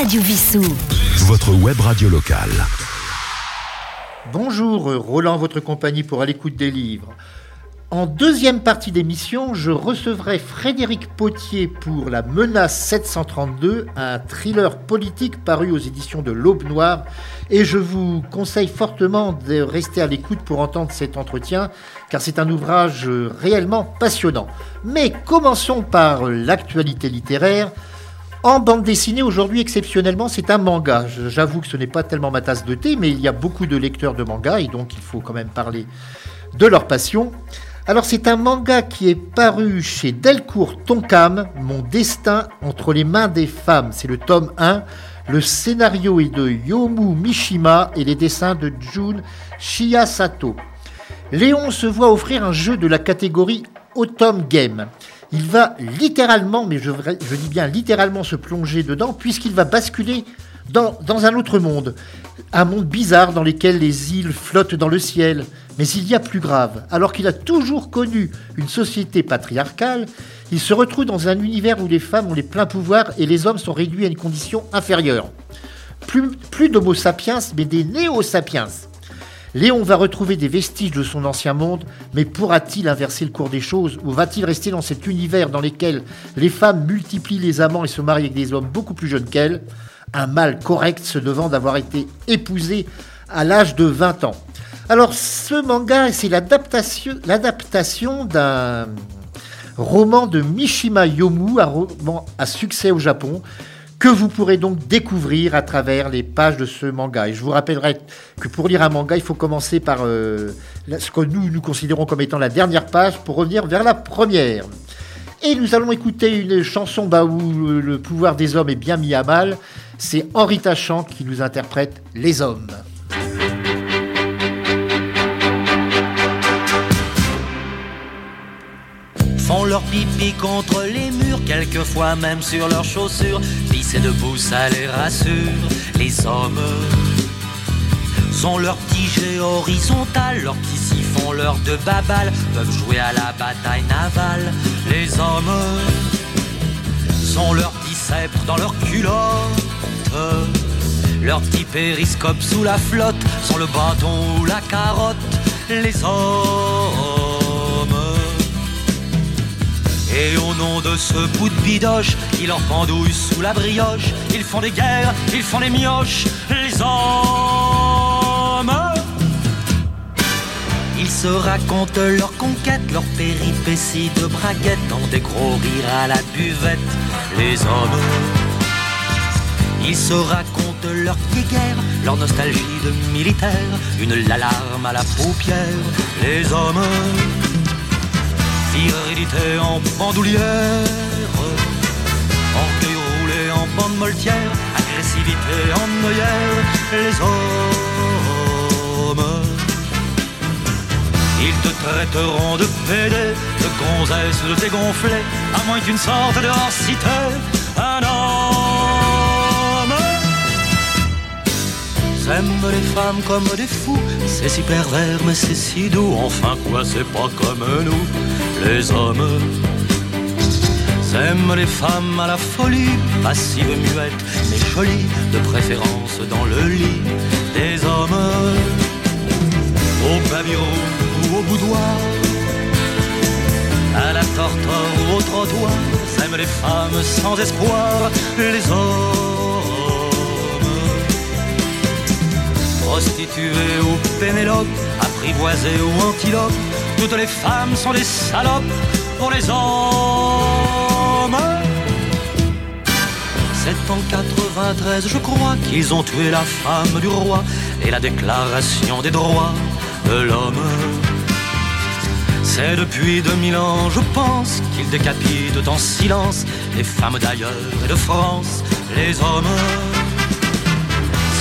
Radio Vissou. Votre web radio locale. Bonjour, Roland, votre compagnie pour à l'écoute des livres. En deuxième partie d'émission, je recevrai Frédéric Potier pour La Menace 732, un thriller politique paru aux éditions de l'Aube Noire. Et je vous conseille fortement de rester à l'écoute pour entendre cet entretien, car c'est un ouvrage réellement passionnant. Mais commençons par l'actualité littéraire. En bande dessinée, aujourd'hui, exceptionnellement, c'est un manga. J'avoue que ce n'est pas tellement ma tasse de thé, mais il y a beaucoup de lecteurs de manga, et donc il faut quand même parler de leur passion. Alors c'est un manga qui est paru chez Delcourt Tonkam, Mon destin entre les mains des femmes. C'est le tome 1. Le scénario est de Yomu Mishima et les dessins de Jun Shiasato. Léon se voit offrir un jeu de la catégorie Autumn Game. Il va littéralement, mais je, dis bien littéralement se plonger dedans, puisqu'il va basculer dans, un autre monde. Un monde bizarre dans lequel les îles flottent dans le ciel. Mais il y a plus grave. Alors qu'il a toujours connu une société patriarcale, il se retrouve dans un univers où les femmes ont les pleins pouvoirs et les hommes sont réduits à une condition inférieure. Plus, plus d'homo sapiens, mais des néo-sapiens. Léon va retrouver des vestiges de son ancien monde, mais pourra-t-il inverser le cours des choses ou va-t-il rester dans cet univers dans lequel les femmes multiplient les amants et se marient avec des hommes beaucoup plus jeunes qu'elles? Un mâle correct se devant d'avoir été épousé à l'âge de 20 ans. Alors ce manga, c'est l'adaptation d'un roman de Mishima Yomu, un roman à succès au Japon, que vous pourrez donc découvrir à travers les pages de ce manga. Et je vous rappellerai que pour lire un manga, il faut commencer par euh, ce que nous, nous considérons comme étant la dernière page pour revenir vers la première. Et nous allons écouter une chanson bah, où le pouvoir des hommes est bien mis à mal. C'est Henri Tachant qui nous interprète Les Hommes. font leur pipi contre les quelquefois même sur leurs chaussures. Pisser debout, ça les rassure. Les hommes sont leurs petits jets horizontal, leurs petits siphons, leurs de babal, peuvent jouer à la bataille navale. Les hommes sont leurs petits dans leurs culottes. Leurs petits périscopes sous la flotte sont le bâton ou la carotte. Les hommes et au nom de ce bout de bidoche, ils leur pendouillent sous la brioche. Ils font des guerres, ils font des mioches, les hommes. Ils se racontent leurs conquêtes, leurs péripéties de braguettes, dans des gros rires à la buvette, les hommes. Ils se racontent leurs guerres, leur nostalgie de militaire, une l'alarme à la paupière, les hommes virilité en bandoulière, orgueil roulé en bande moltière, agressivité en noyère, les hommes. Ils te traiteront de pédé, de gonzesse, de dégonflé, à moins qu'une sorte de cité, un homme. J'aime les femmes comme des fous, c'est si pervers mais c'est si doux, enfin quoi c'est pas comme nous les hommes aiment les femmes à la folie, passive, muette, mais jolie, de préférence dans le lit des hommes. Au pavillon ou au boudoir, à la torture ou au trottoir, aiment les femmes sans espoir, les hommes. Prostituées ou pénélope, apprivoisées ou antilopes, toutes les femmes sont des salopes pour les hommes. C'est en 93, je crois, qu'ils ont tué la femme du roi et la déclaration des droits de l'homme. C'est depuis 2000 ans, je pense, qu'ils décapitent en silence les femmes d'ailleurs et de France. Les hommes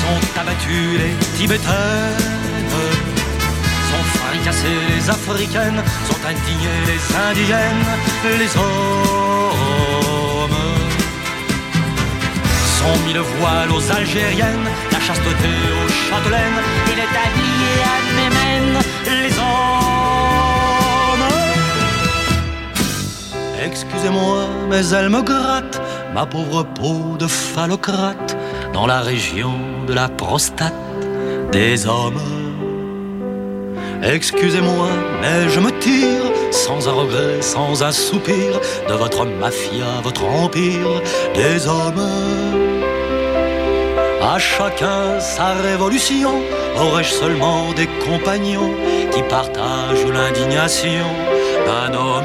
sont abattus, les Tibétains les Africaines, sont indignées les Indiennes, les hommes. Sont mis le voile aux Algériennes, la chasteté aux Châtelaines, il est habillé à Mémène, les hommes. Excusez-moi, mais elle me gratte ma pauvre peau de phallocrate dans la région de la prostate des hommes. Excusez-moi, mais je me tire sans un regret, sans un soupir de votre mafia, votre empire des hommes. À chacun sa révolution, aurais-je seulement des compagnons qui partagent l'indignation d'un homme?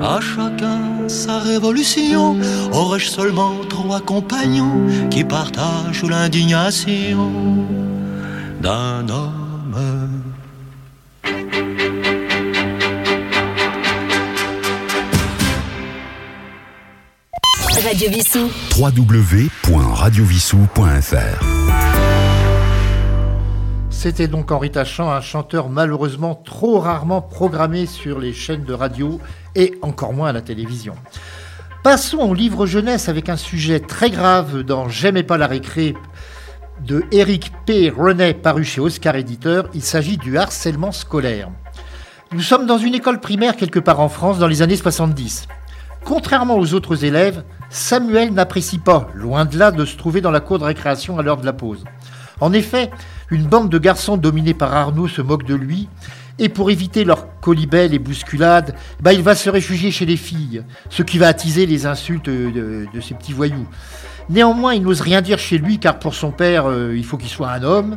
À chacun sa révolution, aurais-je seulement trois compagnons qui partagent l'indignation d'un homme? Radio Vissou. www.radiovissou.fr C'était donc Henri Tachant, un chanteur malheureusement trop rarement programmé sur les chaînes de radio et encore moins à la télévision. Passons au livre jeunesse avec un sujet très grave dans J'aimais pas la récré de Eric P. René paru chez Oscar Éditeur. Il s'agit du harcèlement scolaire. Nous sommes dans une école primaire quelque part en France dans les années 70. Contrairement aux autres élèves, Samuel n'apprécie pas, loin de là, de se trouver dans la cour de récréation à l'heure de la pause. En effet, une bande de garçons dominés par Arnaud se moque de lui, et pour éviter leurs colibelles et bousculades, bah, il va se réfugier chez les filles, ce qui va attiser les insultes de, ces petits voyous. Néanmoins, il n'ose rien dire chez lui car pour son père, euh, il faut qu'il soit un homme.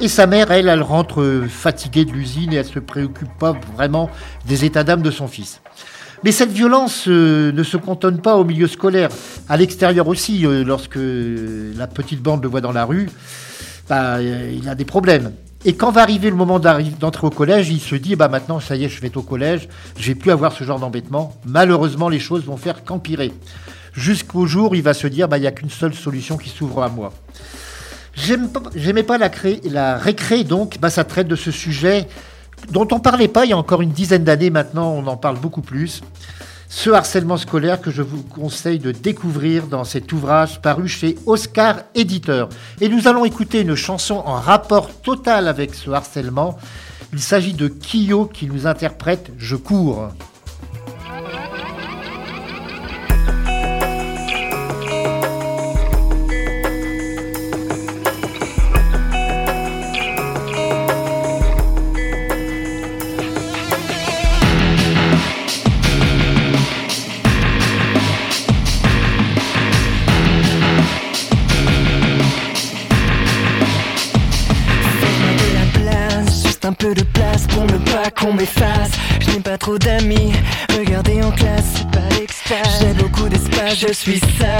Et sa mère, elle, elle rentre euh, fatiguée de l'usine et elle se préoccupe pas vraiment des états d'âme de son fils. Mais cette violence euh, ne se cantonne pas au milieu scolaire. À l'extérieur aussi, lorsque la petite bande le voit dans la rue, bah, il a des problèmes. Et quand va arriver le moment d'entrer au collège, il se dit bah maintenant ça y est, je vais être au collège, je vais plus avoir ce genre d'embêtement. Malheureusement, les choses vont faire qu'empirer. Jusqu'au jour où il va se dire bah il y a qu'une seule solution qui s'ouvre à moi. J'aimais pas la, la récré donc, bah ça traite de ce sujet dont on ne parlait pas il y a encore une dizaine d'années maintenant, on en parle beaucoup plus. Ce harcèlement scolaire que je vous conseille de découvrir dans cet ouvrage paru chez Oscar Éditeur. Et nous allons écouter une chanson en rapport total avec ce harcèlement. Il s'agit de Kyo qui nous interprète Je cours. Suis seul,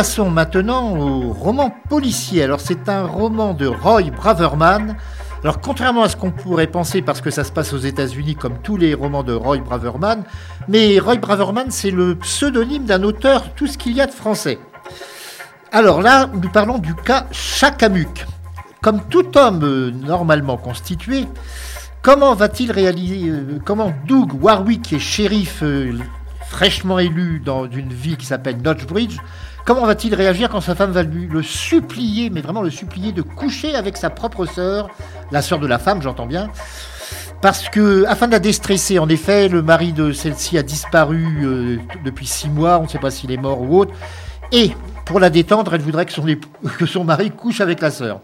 passons maintenant au roman policier. Alors c'est un roman de Roy Braverman. Alors contrairement à ce qu'on pourrait penser, parce que ça se passe aux États-Unis comme tous les romans de Roy Braverman, mais Roy Braverman c'est le pseudonyme d'un auteur tout ce qu'il y a de français. Alors là, nous parlons du cas Chakamuk. Comme tout homme euh, normalement constitué, comment va-t-il réaliser, euh, comment Doug Warwick, qui est shérif euh, fraîchement élu dans une ville qui s'appelle Notchbridge, comment va-t-il réagir quand sa femme va lui le supplier, mais vraiment le supplier de coucher avec sa propre sœur, la sœur de la femme, j'entends bien, parce que, afin de la déstresser, en effet, le mari de celle-ci a disparu euh, depuis six mois, on ne sait pas s'il est mort ou autre, et pour la détendre, elle voudrait que son, mari couche avec la sœur.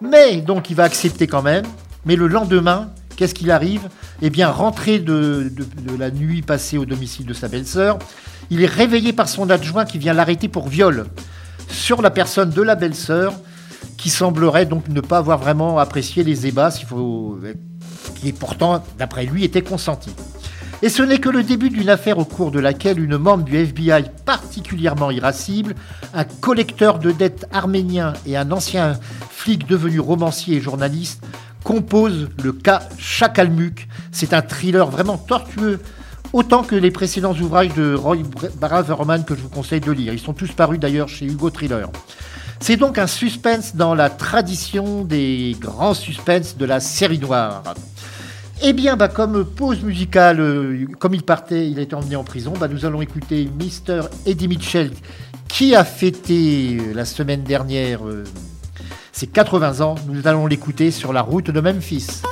Mais donc il va accepter quand même. Mais le lendemain, qu'est-ce qu'il arrive? Eh bien, rentré de, de- de la nuit passée au domicile de sa belle-sœur, il est réveillé par son adjoint qui vient l'arrêter pour viol sur la personne de la belle-sœur, qui semblerait donc ne pas avoir vraiment apprécié les ébats, qui pourtant, d'après lui, était consenti. Et ce n'est que le début d'une affaire au cours de laquelle une membre du FBI particulièrement irascible, un collecteur de dettes arménien et un ancien flic devenu romancier et journaliste composent le cas Chakalmuk. C'est un thriller vraiment tortueux, autant que les précédents ouvrages de Roy Braverman que je vous conseille de lire. Ils sont tous parus d'ailleurs chez Hugo Thriller. C'est donc un suspense dans la tradition des grands suspens de la série noire. Eh bien, bah, comme pause musicale, euh, comme il partait, il été emmené en prison, bah, nous allons écouter Mr. Eddie Mitchell, qui a fêté euh, la semaine dernière euh, ses 80 ans. Nous allons l'écouter sur la route de Memphis.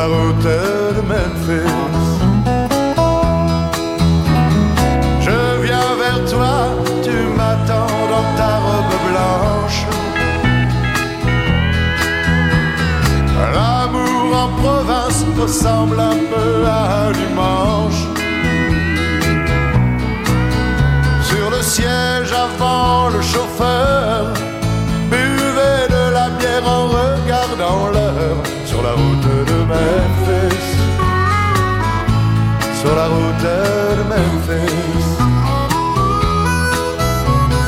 La route de Memphis. Je viens vers toi, tu m'attends dans ta robe blanche. L'amour en province ressemble un peu à un dimanche. Route de Memphis.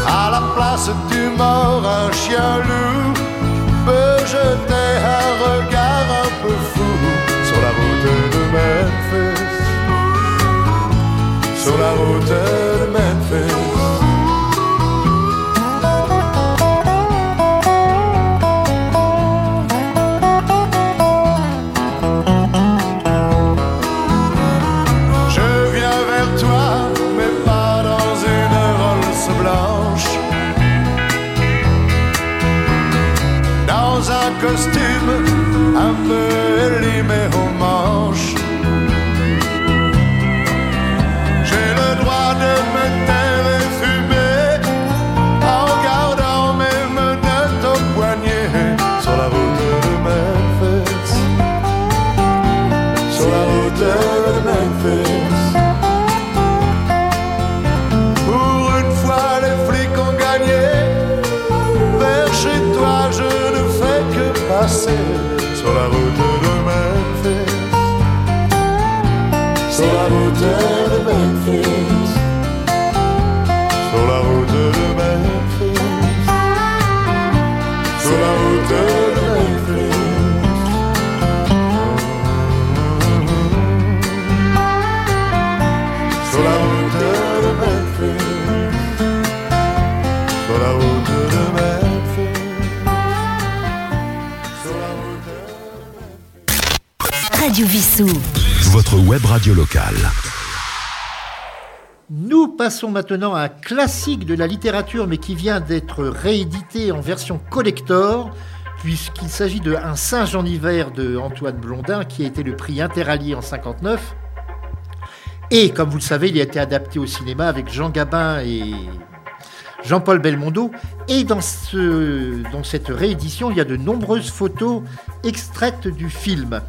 À la place du mort, un chien loup Radio locale. Nous passons maintenant à un classique de la littérature, mais qui vient d'être réédité en version collector, puisqu'il s'agit de Un singe en hiver de Antoine Blondin, qui a été le prix interallié en 59. Et comme vous le savez, il a été adapté au cinéma avec Jean Gabin et Jean-Paul Belmondo. Et dans cette réédition, il y a de nombreuses photos extraites du film.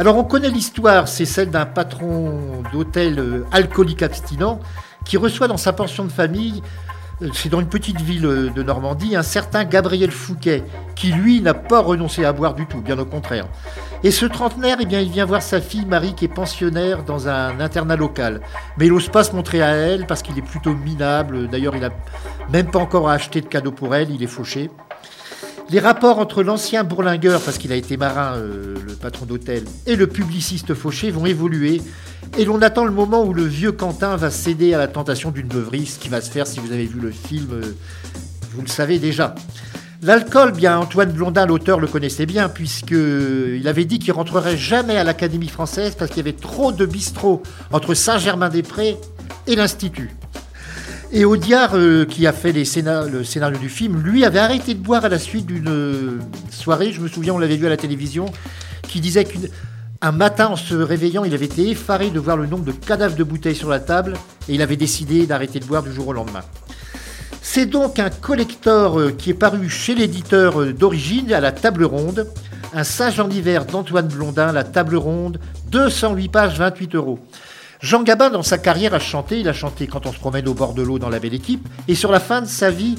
Alors on connaît l'histoire, c'est celle d'un patron d'hôtel euh, alcoolique abstinent qui reçoit dans sa pension de famille, euh, c'est dans une petite ville euh, de Normandie, un certain Gabriel Fouquet, qui lui n'a pas renoncé à boire du tout, bien au contraire. Et ce trentenaire, eh bien, il vient voir sa fille Marie qui est pensionnaire dans un internat local. Mais il n'ose pas se montrer à elle parce qu'il est plutôt minable. D'ailleurs, il n'a même pas encore acheté de cadeau pour elle, il est fauché. Les rapports entre l'ancien bourlingueur, parce qu'il a été marin, euh, le patron d'hôtel, et le publiciste fauché vont évoluer. Et l'on attend le moment où le vieux Quentin va céder à la tentation d'une beuverie, ce qui va se faire si vous avez vu le film, euh, vous le savez déjà. L'alcool, bien Antoine Blondin, l'auteur, le connaissait bien, puisqu'il avait dit qu'il rentrerait jamais à l'Académie française parce qu'il y avait trop de bistrots entre Saint-Germain-des-Prés et l'Institut. Et Audiard, euh, qui a fait le scénario du film, lui avait arrêté de boire à la suite d'une euh, soirée, je me souviens, on l'avait vu à la télévision, qui disait qu'un matin, en se réveillant, il avait été effaré de voir le nombre de cadavres de bouteilles sur la table, et il avait décidé d'arrêter de boire du jour au lendemain. C'est donc un collector euh, qui est paru chez l'éditeur d'origine à la table ronde, un Saint-Jean d'hiver d'Antoine Blondin, la table ronde, 208 pages, 28 euros. Jean Gabin, dans sa carrière, a chanté. Il a chanté quand on se promène au bord de l'eau dans la belle équipe. Et sur la fin de sa vie,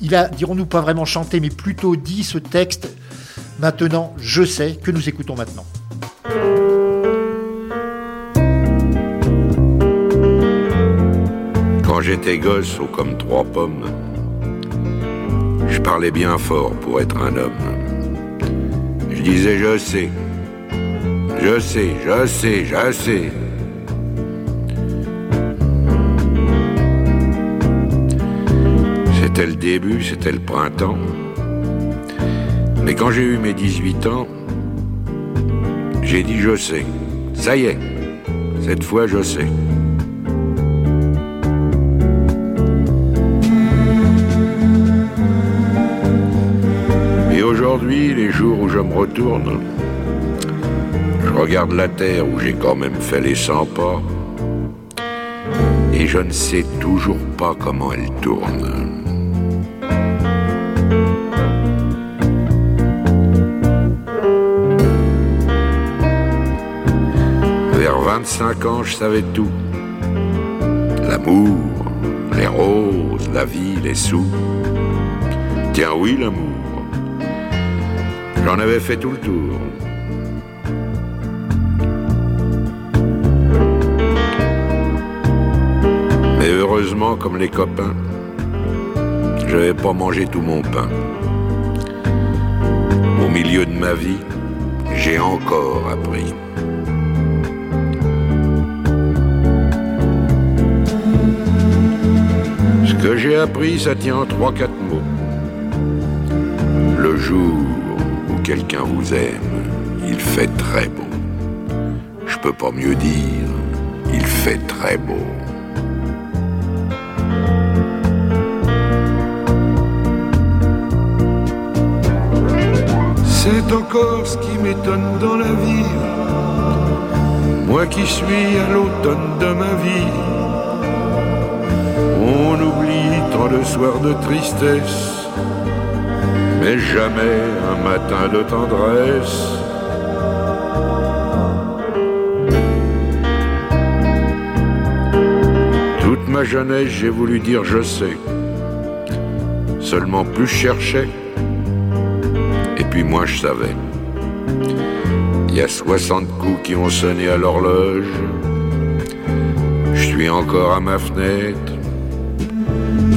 il a, dirons-nous, pas vraiment chanté, mais plutôt dit ce texte. Maintenant, je sais que nous écoutons maintenant. Quand j'étais gosse, ou comme trois pommes, je parlais bien fort pour être un homme. Je disais je sais, je sais, je sais, je sais. C'était le début, c'était le printemps. Mais quand j'ai eu mes 18 ans, j'ai dit je sais. Ça y est, cette fois je sais. Et aujourd'hui, les jours où je me retourne, je regarde la terre où j'ai quand même fait les 100 pas, et je ne sais toujours pas comment elle tourne. 25 ans, je savais tout. L'amour, les roses, la vie, les sous. Tiens oui, l'amour. J'en avais fait tout le tour. Mais heureusement, comme les copains, je n'avais pas mangé tout mon pain. Au milieu de ma vie, j'ai encore appris. Que j'ai appris, ça tient en trois, quatre mots. Le jour où quelqu'un vous aime, il fait très beau. Je peux pas mieux dire, il fait très beau. C'est encore ce qui m'étonne dans la vie. Moi qui suis à l'automne de ma vie. Tant de soirs de tristesse, mais jamais un matin de tendresse. Toute ma jeunesse, j'ai voulu dire je sais. Seulement plus je cherchais, et puis moi je savais. Il y a 60 coups qui ont sonné à l'horloge. Je suis encore à ma fenêtre.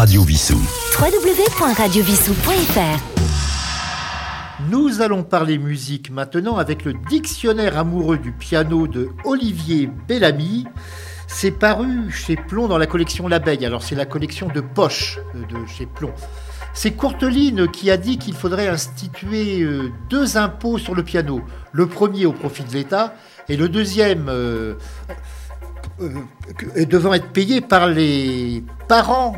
Radio Vissou. www.radiovissou.fr Nous allons parler musique maintenant avec le dictionnaire amoureux du piano de Olivier Bellamy. C'est paru chez Plomb dans la collection L'Abeille. Alors c'est la collection de poche de chez Plomb. C'est Courteline qui a dit qu'il faudrait instituer euh, deux impôts sur le piano. Le premier au profit de l'État et le deuxième euh, euh, devant être payé par les parents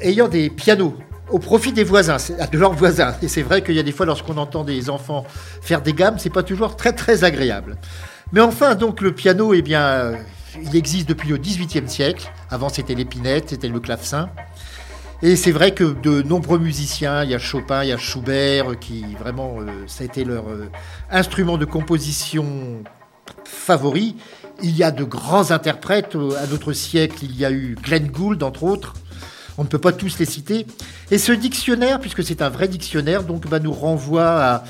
ayant des pianos au profit des voisins, de leurs voisins. Et c'est vrai qu'il y a des fois, lorsqu'on entend des enfants faire des gammes, c'est pas toujours très très agréable. Mais enfin, donc le piano, eh bien, euh, il existe depuis le XVIIIe siècle. Avant, c'était l'épinette, c'était le clavecin. Et c'est vrai que de nombreux musiciens, il y a Chopin, il y a Schubert, euh, qui vraiment, euh, ça a été leur instrument de composition favori. Il y a de grands interprètes. À notre siècle, il y a eu Glenn Gould, entre autres. On ne peut pas tous les citer. Et ce dictionnaire, puisque c'est un vrai dictionnaire, donc bah, nous renvoie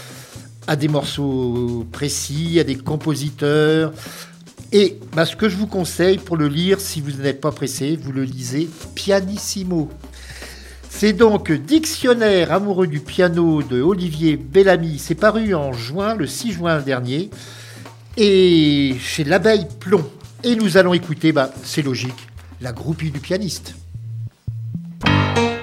à, des morceaux précis, à des compositeurs. Et bah, ce que je vous conseille pour le lire, si vous n'êtes pas pressé, vous le lisez pianissimo. C'est donc Dictionnaire amoureux du piano de Olivier Bellamy. C'est paru en juin, le 6 juin dernier, et chez l'Abeille Plomb. Et nous allons écouter, bah, c'est logique, la groupie du pianiste. Elle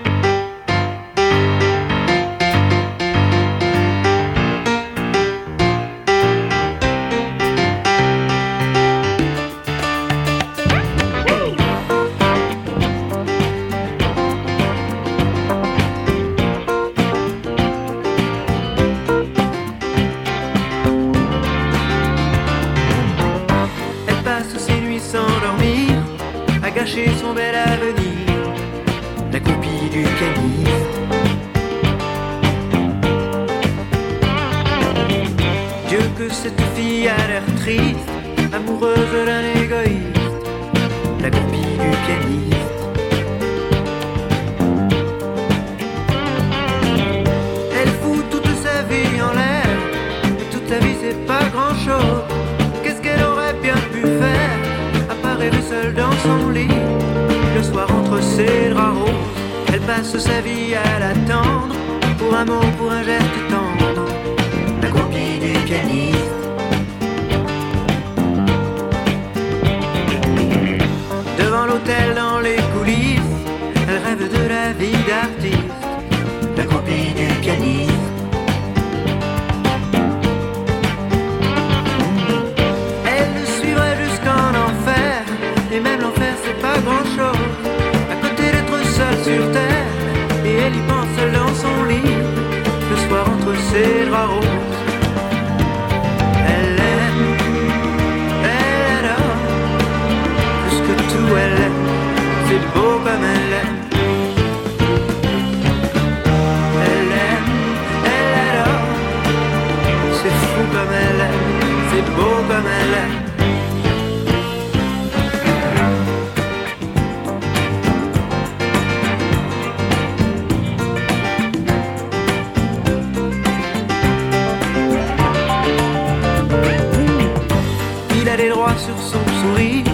Sur son sourire,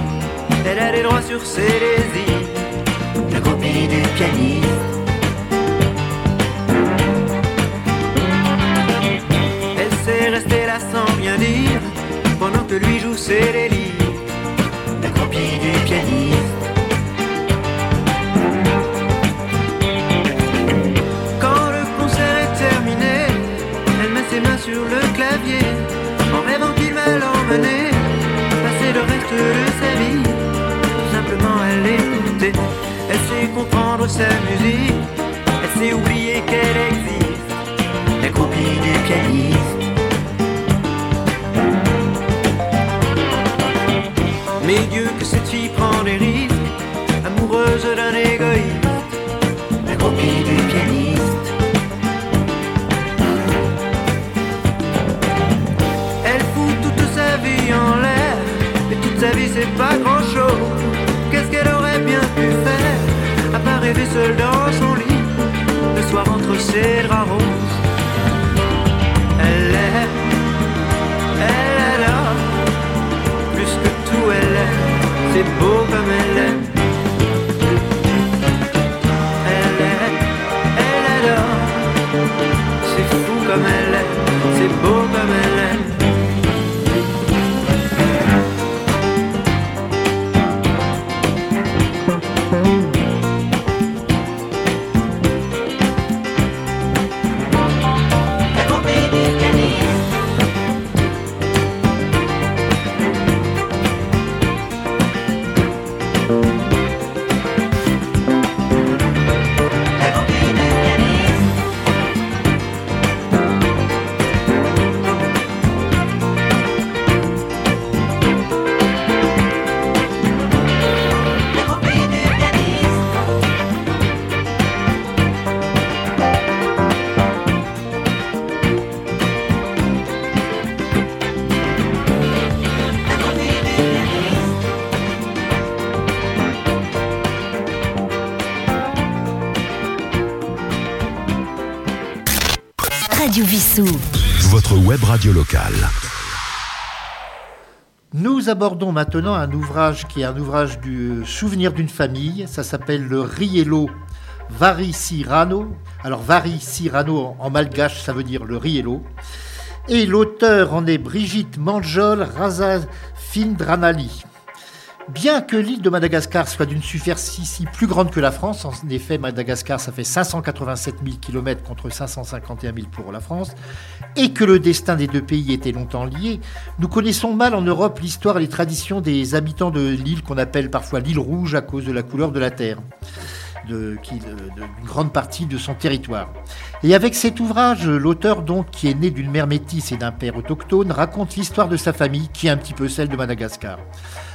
elle a des droits sur ses désirs. La copie du pianiste. Elle sait rester là sans rien dire Pendant que lui joue ses délires de sa vie. Simplement elle écouter Elle sait comprendre sa musique. Elle sait oublier qu'elle existe. La copie du pianiste. Mais Dieu que cette fille prend des risques, amoureuse d'un égoïste, la copie du pianiste. pas grand chose. Qu'est-ce qu'elle aurait bien pu faire à part rêver seule dans son lit le soir entre ses draps roses? Elle est, elle est là, plus que tout elle est, c'est beau comme elle est. Elle est, elle est là, c'est fou comme elle est. Votre web radio locale. Nous abordons maintenant un ouvrage qui est un ouvrage du souvenir d'une famille. Ça s'appelle le Riello Vari Cirano. Alors Vari Cirano en malgache, ça veut dire le Riello. Et l'auteur en est Brigitte Manjol Razafindranali. Bien que l'île de Madagascar soit d'une superficie plus grande que la France, en effet Madagascar ça fait 587 000 km contre 551 000 pour la France, et que le destin des deux pays était longtemps lié, nous connaissons mal en Europe l'histoire et les traditions des habitants de l'île qu'on appelle parfois l'île rouge à cause de la couleur de la terre. D'une grande partie de son territoire. Et avec cet ouvrage, l'auteur donc qui est né d'une mère métisse et d'un père autochtone raconte l'histoire de sa famille qui est un petit peu celle de Madagascar.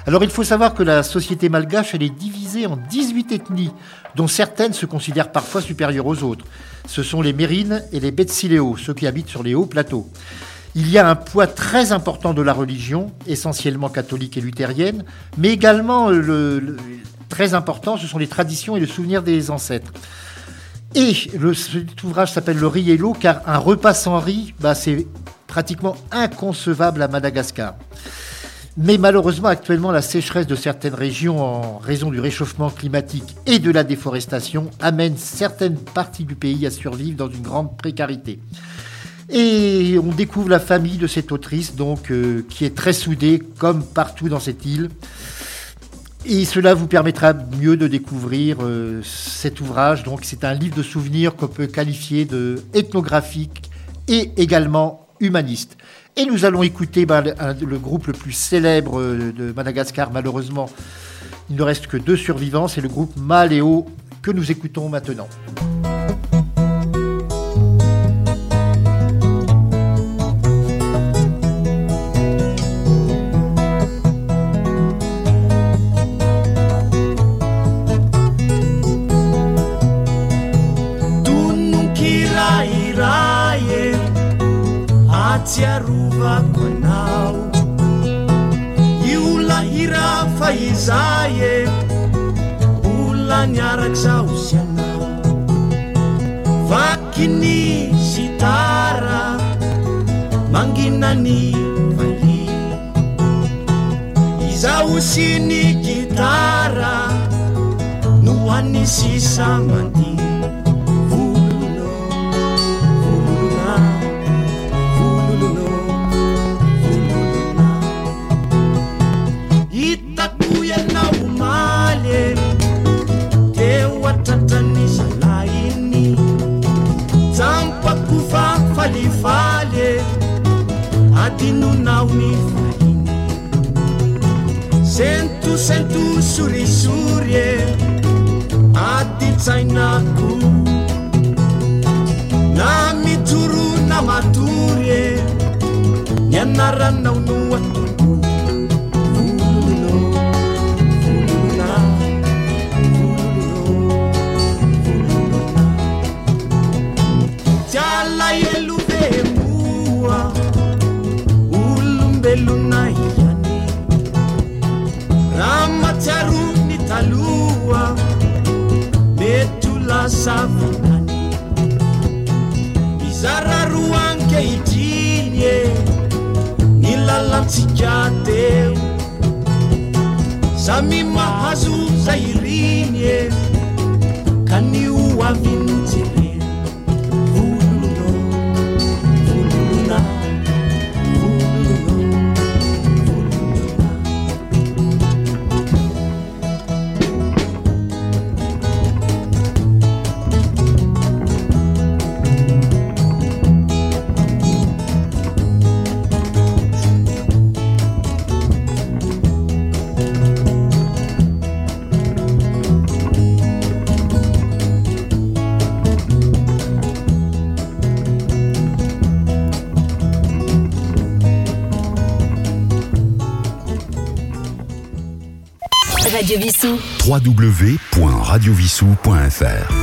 Alors il faut savoir que la société malgache elle est divisée en 18 ethnies dont certaines se considèrent parfois supérieures aux autres. Ce sont les Mérines et les Betsileo, ceux qui habitent sur les hauts plateaux. Il y a un poids très important de la religion, essentiellement catholique et luthérienne, mais également le, le- très important, ce sont les traditions et le souvenir des ancêtres. Et cet ouvrage s'appelle Le Riello, car un repas sans riz, bah, c'est pratiquement inconcevable à Madagascar. Mais malheureusement, actuellement, la sécheresse de certaines régions en raison du réchauffement climatique et de la déforestation amène certaines parties du pays à survivre dans une grande précarité. Et on découvre la famille de cette autrice, donc, euh, qui est très soudée, comme partout dans cette île. Et cela vous permettra mieux de découvrir euh, cet ouvrage. Donc, c'est un livre de souvenirs qu'on peut qualifier de ethnographique et également humaniste. Et nous allons écouter ben, le, groupe le plus célèbre euh, de Madagascar. Malheureusement, il ne reste que deux survivants. C'est le groupe Maléo que nous écoutons maintenant. lavako anao. Iola hira fa iza e. Mbola niarak' zao sy anao. Vakiny sitara manginany vali. Izao sy ny gitara no hoany sisa mandi na unifarinha sentu sento sorisory e atitsainako na mijoro na matory e ny anaranao no atoko Tiala yelo velona ihany raha matsiaro ny taloha mety ho lasa vonany. Mizararoa ankehitriny e ny lalantsika teo. Samy mahazo zay iriny e ka ny ho aviny Radio Vissou. www.radiovissou.fr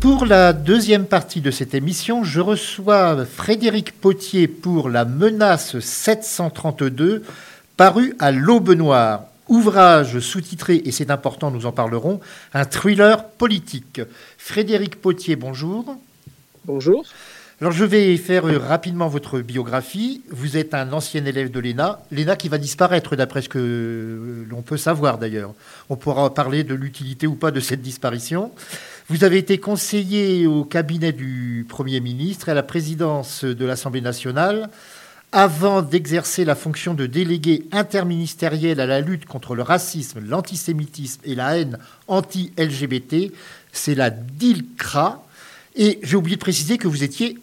Pour la deuxième partie de cette émission, je reçois Frédéric Potier pour La menace 732, paru à l'Aube Noire. Ouvrage sous-titré, et c'est important, nous en parlerons, un thriller politique. Frédéric Potier, bonjour. Bonjour. Alors je vais faire euh, rapidement votre biographie. Vous êtes un ancien élève de l'ENA, l'ENA qui va disparaître d'après ce que euh, l'on peut savoir d'ailleurs. On pourra parler de l'utilité ou pas de cette disparition. Vous avez été conseiller au cabinet du Premier ministre et à la présidence de l'Assemblée nationale avant d'exercer la fonction de délégué interministériel à la lutte contre le racisme, l'antisémitisme et la haine anti-LGBT. C'est la DILCRA. Et j'ai oublié de préciser que vous étiez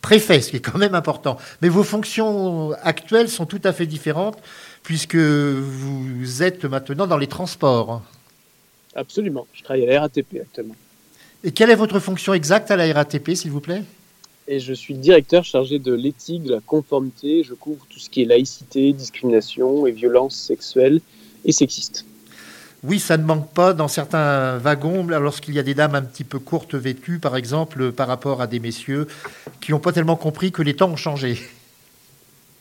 préfet, ce qui est quand même important. Mais vos fonctions actuelles sont tout à fait différentes puisque vous êtes maintenant dans les transports. Absolument. Je travaille à la RATP actuellement. Et quelle est votre fonction exacte à la RATP, s'il vous plaît? Et je suis directeur chargé de l'éthique, de la conformité. Je couvre tout ce qui est laïcité, discrimination et violence sexuelle et sexiste. Oui, ça ne manque pas dans certains wagons, lorsqu'il y a des dames un petit peu courtes vêtues, par exemple, par rapport à des messieurs qui n'ont pas tellement compris que les temps ont changé.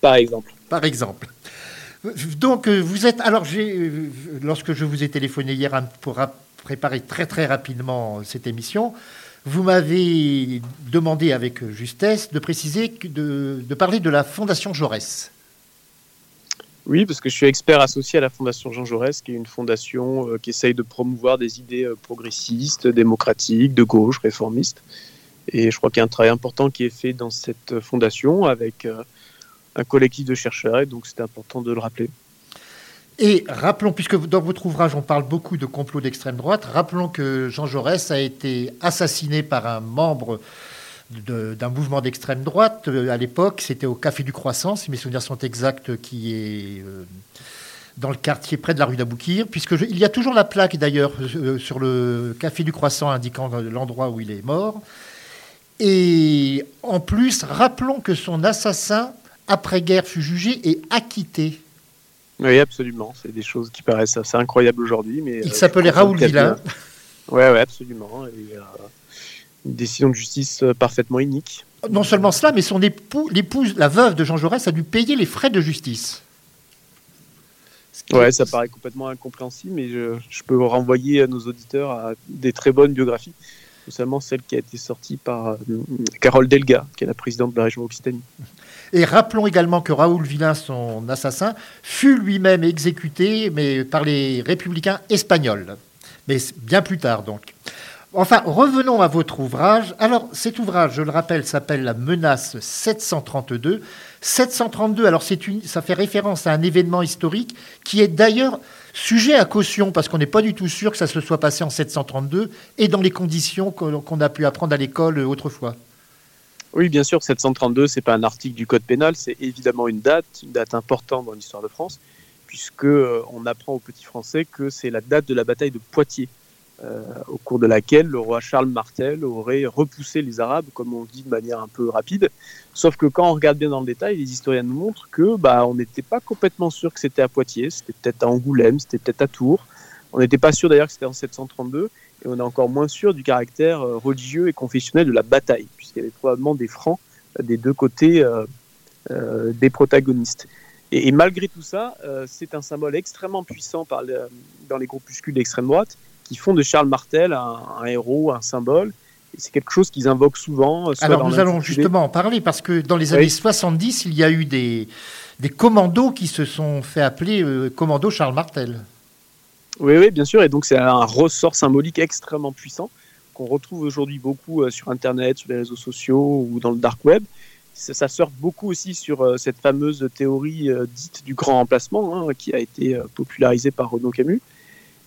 Par exemple. Par exemple. Donc, euh, vous êtes. Alors, euh, lorsque je vous ai téléphoné hier pour préparer très très rapidement cette émission, vous m'avez demandé avec justesse de préciser, de parler de la Fondation Jaurès. Oui, parce que je suis expert associé à la Fondation Jean Jaurès, qui est une fondation euh, qui essaye de promouvoir des idées euh, progressistes, démocratiques, de gauche, réformistes. Et je crois qu'il y a un travail important qui est fait dans cette fondation avec euh, un collectif de chercheurs, et donc c'est important de le rappeler. Et rappelons, puisque dans votre ouvrage on parle beaucoup de complot d'extrême droite, rappelons que Jean Jaurès a été assassiné par un membre d'un mouvement d'extrême droite. Euh, À l'époque, c'était au Café du Croissant, si mes souvenirs sont exacts, qui est euh, dans le quartier près de la rue d'Aboukir, puisque je- il y a toujours la plaque d'ailleurs euh, sur le Café du Croissant indiquant l'endroit où il est mort. Et en plus, rappelons que son assassin, après-guerre, fut jugé et acquitté. Oui, absolument. C'est des choses qui paraissent assez incroyables aujourd'hui. mais Il euh, s'appelait Raoul Villain. bien- Ouais, ouais, absolument. Et, euh, une décision de justice euh, parfaitement inique. Non seulement cela, mais son époux, l'épouse, la veuve de Jean Jaurès, a dû payer les frais de justice. Ouais, ça paraît complètement incompréhensible, mais je, je peux renvoyer à nos auditeurs à des très bonnes biographies, notamment celle qui a été sortie par euh, Carole Delga, qui est la présidente de la région Occitanie. Et rappelons également que Raoul Villain, son assassin, fut lui-même exécuté, mais par les républicains espagnols. Mais bien plus tard, donc. Enfin, revenons à votre ouvrage. Alors, cet ouvrage, je le rappelle, s'appelle La menace 732. 732, alors une, ça fait référence à un événement historique qui est d'ailleurs sujet à caution, parce qu'on n'est pas du tout sûr que ça se soit passé en 732 et dans les conditions qu'on a pu apprendre à l'école autrefois. Oui, bien sûr, 732, c'est pas un article du Code pénal, c'est évidemment une date, une date importante dans l'histoire de France, puisque euh, on apprend aux petits Français que c'est la date de la bataille de Poitiers, euh, au cours de laquelle le roi Charles Martel aurait repoussé les Arabes, comme on dit de manière un peu rapide. Sauf que quand on regarde bien dans le détail, les historiens nous montrent que bah, on n'était pas complètement sûr que c'était à Poitiers, c'était peut-être à Angoulême, c'était peut-être à Tours. On n'était pas sûr d'ailleurs que c'était en 732, et on est encore moins sûr du caractère euh, religieux et confessionnel de la bataille, puisqu'il y avait probablement des francs euh, des deux côtés des protagonistes. Et, malgré tout ça, c'est un symbole extrêmement puissant dans les groupuscules d'extrême droite qui font de Charles Martel un, un héros, un symbole. C'est quelque chose qu'ils invoquent souvent. euh, Alors nous allons justement en parler parce que dans les Oui. années 70, il y a eu des, des commandos qui se sont fait appeler euh, commando Charles Martel. Oui, oui, bien sûr. Et donc, c'est un ressort symbolique extrêmement puissant qu'on retrouve aujourd'hui beaucoup euh, sur Internet, sur les réseaux sociaux ou dans le dark web. Ça, ça surfe beaucoup aussi sur euh, cette fameuse théorie dite du grand remplacement hein, qui a été popularisée par Renaud Camus.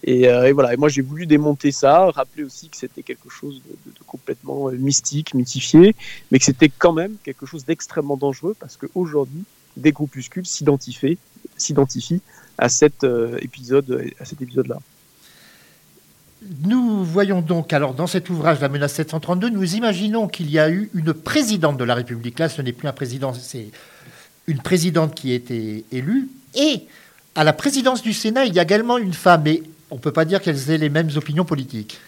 Et, euh, et voilà. Et moi, j'ai voulu démonter ça, rappeler aussi que c'était quelque chose de, complètement euh, mystique, mythifié, mais que c'était quand même quelque chose d'extrêmement dangereux parce qu'aujourd'hui, des groupuscules s'identifient, s'identifient à cet euh, épisode, à cet épisode-là. Nous voyons donc, alors dans cet ouvrage, La menace 732, nous imaginons qu'il y a eu une présidente de la République. Là, ce n'est plus un président, c'est une présidente qui a été élue Et à la présidence du Sénat, il y a également une femme, on ne peut pas dire qu'elles aient les mêmes opinions politiques.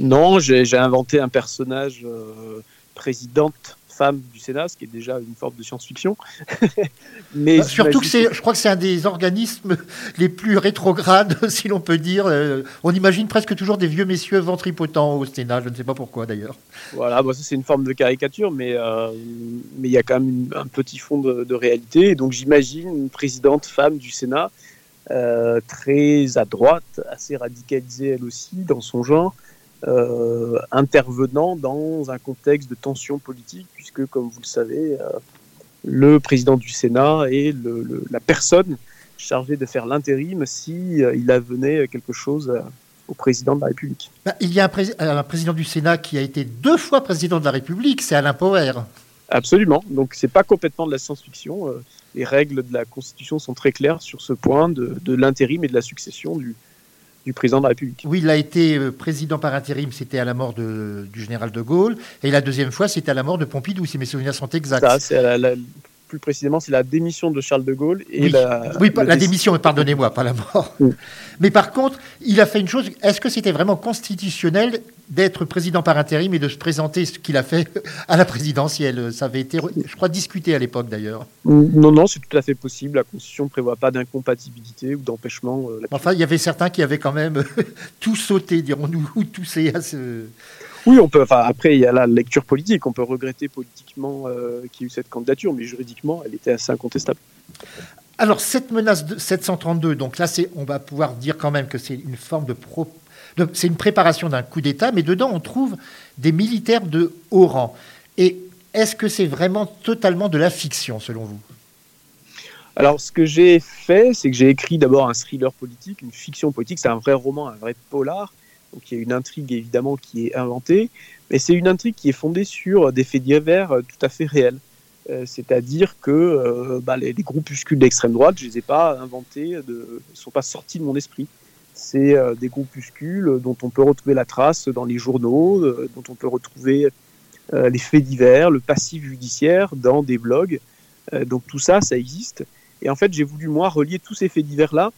Non, j'ai inventé un personnage euh, présidente femme du Sénat, ce qui est déjà une forme de science-fiction. Mais bah, surtout que c'est, je crois que c'est un des organismes les plus rétrogrades, si l'on peut dire. Euh, on imagine presque toujours des vieux messieurs ventripotents au Sénat. Je ne sais pas pourquoi d'ailleurs. Voilà, bon, ça c'est une forme de caricature, mais euh, mais il y a quand même un petit fond de, réalité. donc j'imagine une présidente femme du Sénat. Euh, très à droite, assez radicalisée elle aussi dans son genre, euh, intervenant dans un contexte de tension politique, puisque, comme vous le savez, euh, le président du Sénat est la personne chargée de faire l'intérim si il avenait quelque chose au président de la République. Bah, il y a un, président du Sénat qui a été deux fois président de la République, c'est Alain Poher. Absolument. Donc c'est pas complètement de la science-fiction. Les règles de la Constitution sont très claires sur ce point de, de l'intérim et de la succession du, du président de la République. Oui, il a été euh, président par intérim, c'était à la mort de, du général de Gaulle, et la deuxième fois, c'était à la mort de Pompidou, si mes souvenirs sont exacts. Ça, c'est la, plus précisément, c'est la démission de Charles de Gaulle et oui. la. Oui, la démission, pardonnez-moi, pas la mort. Mais par contre, il a fait une chose. Est-ce que c'était vraiment constitutionnel d'être président par intérim et de se présenter ce qu'il a fait à la présidentielle? Ça avait été, je crois, discuté à l'époque d'ailleurs. Non, non, c'est tout à fait possible. La Constitution ne prévoit pas d'incompatibilité ou d'empêchement. Euh, enfin, il y avait certains qui avaient quand même tout sauté, dirons-nous, ou toussé à ce. Oui, on peut. Enfin, après, il y a la lecture politique. On peut regretter politiquement euh, qu'il y ait eu cette candidature, mais juridiquement, elle était assez incontestable. Alors, cette menace de 732, donc là, on va pouvoir dire quand même que c'est une forme de, c'est une préparation d'un coup d'État, mais dedans, on trouve des militaires de haut rang. Et est-ce que c'est vraiment totalement de la fiction, selon vous? Alors, ce que j'ai fait, c'est que j'ai écrit d'abord un thriller politique, une fiction politique. C'est un vrai roman, un vrai polar. Donc il y a une intrigue évidemment qui est inventée, mais c'est une intrigue qui est fondée sur des faits divers euh, tout à fait réels. Euh, c'est-à-dire que euh, bah, les, groupuscules d'extrême droite, je ne les ai pas inventés, ils ne sont pas sortis de mon esprit. C'est des groupuscules dont on peut retrouver la trace dans les journaux, dont on peut retrouver les faits divers, le passif judiciaire dans des blogs. donc tout ça, ça existe. Et en fait, j'ai voulu, moi, relier tous ces faits divers-là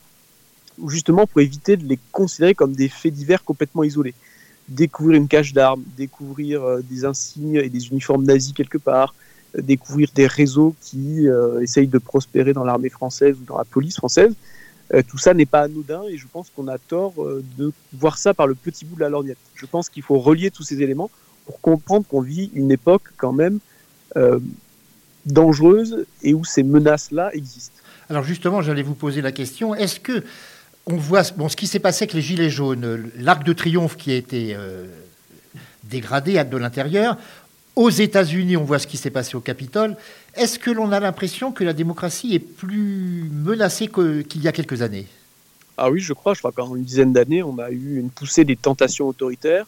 justement pour éviter de les considérer comme des faits divers complètement isolés. Découvrir une cache d'armes, découvrir euh, des insignes et des uniformes nazis quelque part, euh, découvrir des réseaux qui euh, essayent de prospérer dans l'armée française ou dans la police française, tout ça n'est pas anodin et je pense qu'on a tort de voir ça par le petit bout de la lorgnette. Je pense qu'il faut relier tous ces éléments pour comprendre qu'on vit une époque quand même dangereuse et où ces menaces-là existent. Alors justement, j'allais vous poser la question, est-ce que on voit ce qui s'est passé avec les Gilets jaunes, l'arc de triomphe qui a été euh, dégradé de l'intérieur. Aux États-Unis, on voit ce qui s'est passé au Capitole. Est-ce que l'on a l'impression que la démocratie est plus menacée qu'il y a quelques années? Ah oui, je crois. Je crois qu'en une dizaine d'années, on a eu une poussée des tentations autoritaires.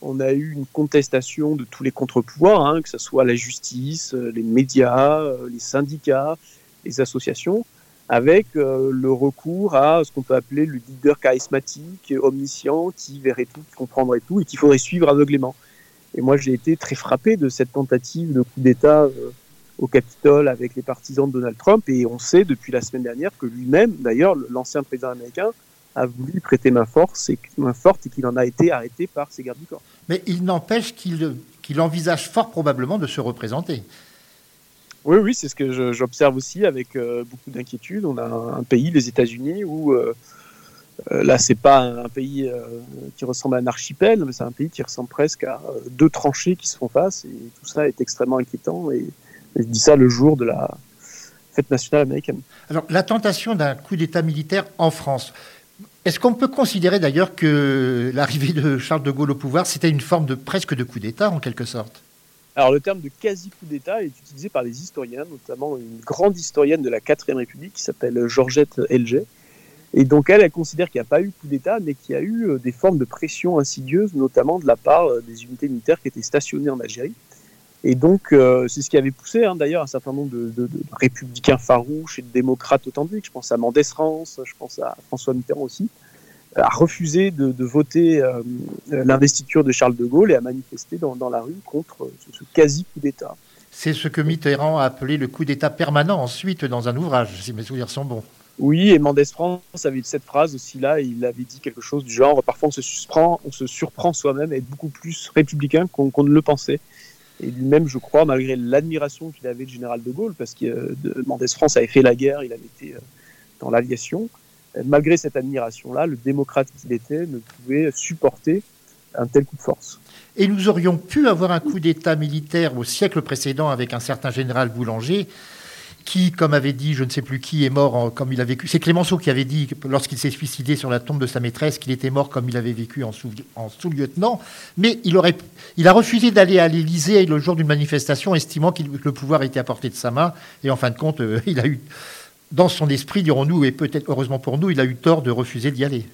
On a eu une contestation de tous les contre-pouvoirs, hein, que ce soit la justice, euh, les médias, euh, les syndicats, les associations avec euh, le recours à ce qu'on peut appeler le leader charismatique, omniscient, qui verrait tout, qui comprendrait tout et qu'il faudrait suivre aveuglément. Et moi, j'ai été très frappé de cette tentative de coup d'État euh, au Capitole avec les partisans de Donald Trump. Et on sait depuis la semaine dernière que lui-même, d'ailleurs, l'ancien président américain, a voulu prêter main, main forte et qu'il en a été arrêté par ses gardes du corps. Mais il n'empêche qu'il envisage fort probablement de se représenter. Oui, oui, c'est ce que j'observe aussi avec euh, beaucoup d'inquiétude. On a un, pays, les États-Unis, où euh, euh, là, c'est pas un, pays qui ressemble à un archipel, mais c'est un pays qui ressemble presque à deux tranchées qui se font face, et tout ça est extrêmement inquiétant. Et, je dis ça le jour de la fête nationale américaine. Alors, la tentation d'un coup d'État militaire en France. Est-ce qu'on peut considérer d'ailleurs que l'arrivée de Charles de Gaulle au pouvoir, c'était une forme de presque de coup d'État en quelque sorte? Alors le terme de quasi-coup d'État est utilisé par les historiens, notamment une grande historienne de la 4ème République qui s'appelle Georgette Helget. Et donc elle, elle considère qu'il n'y a pas eu coup d'État, mais qu'il y a eu euh, des formes de pression insidieuse, notamment de la part euh, des unités militaires qui étaient stationnées en Algérie. Et donc euh, c'est ce qui avait poussé hein, d'ailleurs un certain nombre de, républicains farouches et de démocrates authentiques. Je pense à Mendès France, je pense à François Mitterrand aussi, a refusé de, voter euh, l'investiture de Charles de Gaulle et a manifesté dans, la rue contre ce, quasi coup d'État. C'est ce que Mitterrand a appelé le coup d'État permanent ensuite dans un ouvrage, si mes souvenirs sont bons. Oui, et Mendès France avait cette phrase aussi là, il avait dit quelque chose du genre parfois on se surprend, on se surprend soi-même à être beaucoup plus républicain qu'on ne le pensait. Et lui-même, je crois, malgré l'admiration qu'il avait du général de Gaulle, parce que euh, Mendès France avait fait la guerre, il avait été euh, dans l'aviation, malgré cette admiration-là, le démocrate qu'il était ne pouvait supporter un tel coup de force. Et nous aurions pu avoir un coup d'État militaire au siècle précédent avec un certain général Boulanger, qui, comme avait dit je ne sais plus qui, est mort comme il a vécu. C'est Clémenceau qui avait dit, lorsqu'il s'est suicidé sur la tombe de sa maîtresse, qu'il était mort comme il avait vécu en, sous- en sous-lieutenant. Mais il, a refusé d'aller à l'Élysée le jour d'une manifestation, estimant que le pouvoir était à portée de sa main. Et en fin de compte, euh, il a eu, dans son esprit, dirons-nous, et peut-être heureusement pour nous, il a eu tort de refuser d'y aller.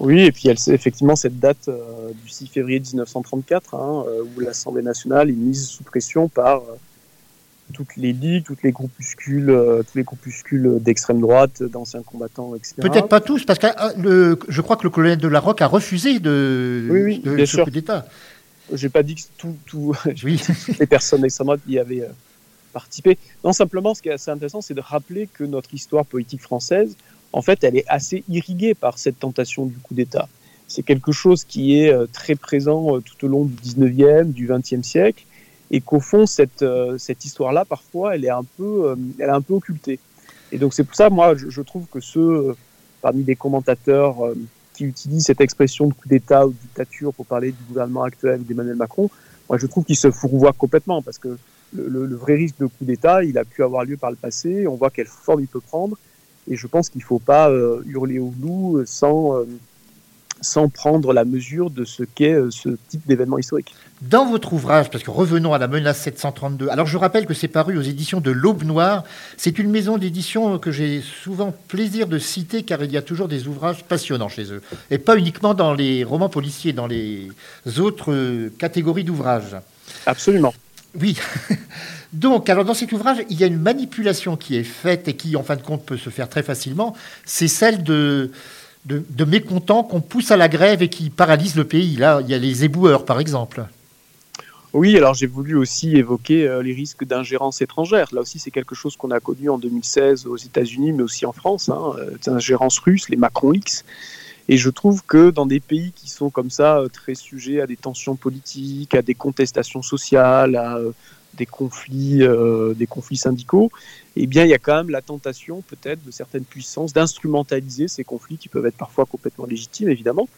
Oui, et puis il y a effectivement cette date euh, du 6 février 1934, hein, euh, où l'Assemblée nationale est mise sous pression par euh, toutes les ligues, toutes les groupuscules, euh, tous les groupuscules d'extrême droite, d'anciens combattants, etc. Peut-être pas tous, parce que le- je crois que le colonel de la Roque a refusé de, Oui, oui, de bien ce sûr. coup d'État. J'ai pas dit que tout, tout, Oui. toutes les personnes d'extrême droite y avaient Non, simplement, ce qui est assez intéressant, c'est de rappeler que notre histoire politique française, en fait, elle est assez irriguée par cette tentation du coup d'État. C'est quelque chose qui est euh, très présent euh, tout au long du 19e, du 20e siècle, et qu'au fond, cette, euh, cette histoire-là, parfois, elle est un peu, elle est un peu occultée. Et donc, c'est pour ça, moi, je, trouve que ceux, parmi les commentateurs qui utilisent cette expression de coup d'État ou de dictature pour parler du gouvernement actuel d'Emmanuel Macron, moi, je trouve qu'ils se fourvoient complètement, parce que le, le- le vrai risque de coup d'État, il a pu avoir lieu par le passé, on voit quelle forme il peut prendre, et je pense qu'il ne faut pas euh, hurler au loup euh, sans, euh, sans prendre la mesure de ce qu'est euh, ce type d'événement historique. Dans votre ouvrage, parce que revenons à la menace 732, alors je rappelle que c'est paru aux éditions de l'Aube Noire. C'est une maison d'édition que j'ai souvent plaisir de citer car il y a toujours des ouvrages passionnants chez eux. Et pas uniquement dans les romans policiers, dans les autres catégories d'ouvrages. Absolument. Oui. Donc, alors dans cet ouvrage, il y a une manipulation qui est faite et qui, en fin de compte, peut se faire très facilement. C'est celle de, mécontents qu'on pousse à la grève et qui paralysent le pays. Là, il y a les éboueurs, par exemple. Oui, alors j'ai voulu aussi évoquer euh, les risques d'ingérence étrangère. Là aussi, c'est quelque chose qu'on a connu en 2016 aux États-Unis, mais aussi en France, hein, euh, d'ingérence russe, les Macron X. Et je trouve que dans des pays qui sont comme ça euh, très sujets à des tensions politiques, à des contestations sociales, à euh, des conflits, euh, des conflits syndicaux, eh bien, il y a quand même la tentation, peut-être, de certaines puissances d'instrumentaliser ces conflits qui peuvent être parfois complètement légitimes, évidemment,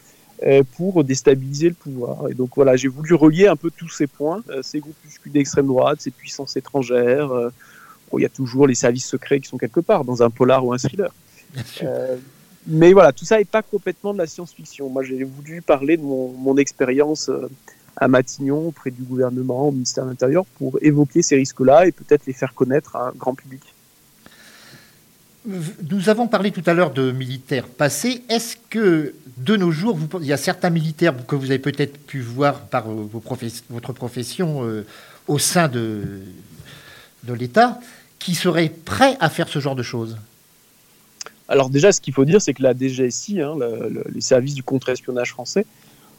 euh, pour déstabiliser le pouvoir. Et donc voilà, j'ai voulu relier un peu tous ces points, euh, ces groupuscules d'extrême droite, ces puissances étrangères. euh, bon, il y a toujours les services secrets qui sont quelque part dans un polar ou un thriller. Mais voilà, tout ça n'est pas complètement de la science-fiction. Moi, j'ai voulu parler de mon, expérience euh, à Matignon, auprès du gouvernement, au ministère de l'Intérieur, pour évoquer ces risques-là et peut-être les faire connaître à un grand public. Nous avons parlé tout à l'heure de militaires passés. Est-ce que de nos jours, il y a certains militaires que vous avez peut-être pu voir par euh, vos votre profession euh, au sein de, de l'État qui seraient prêts à faire ce genre de choses? Alors déjà, ce qu'il faut dire, c'est que la DGSI, hein, le- le- les services du contre-espionnage français,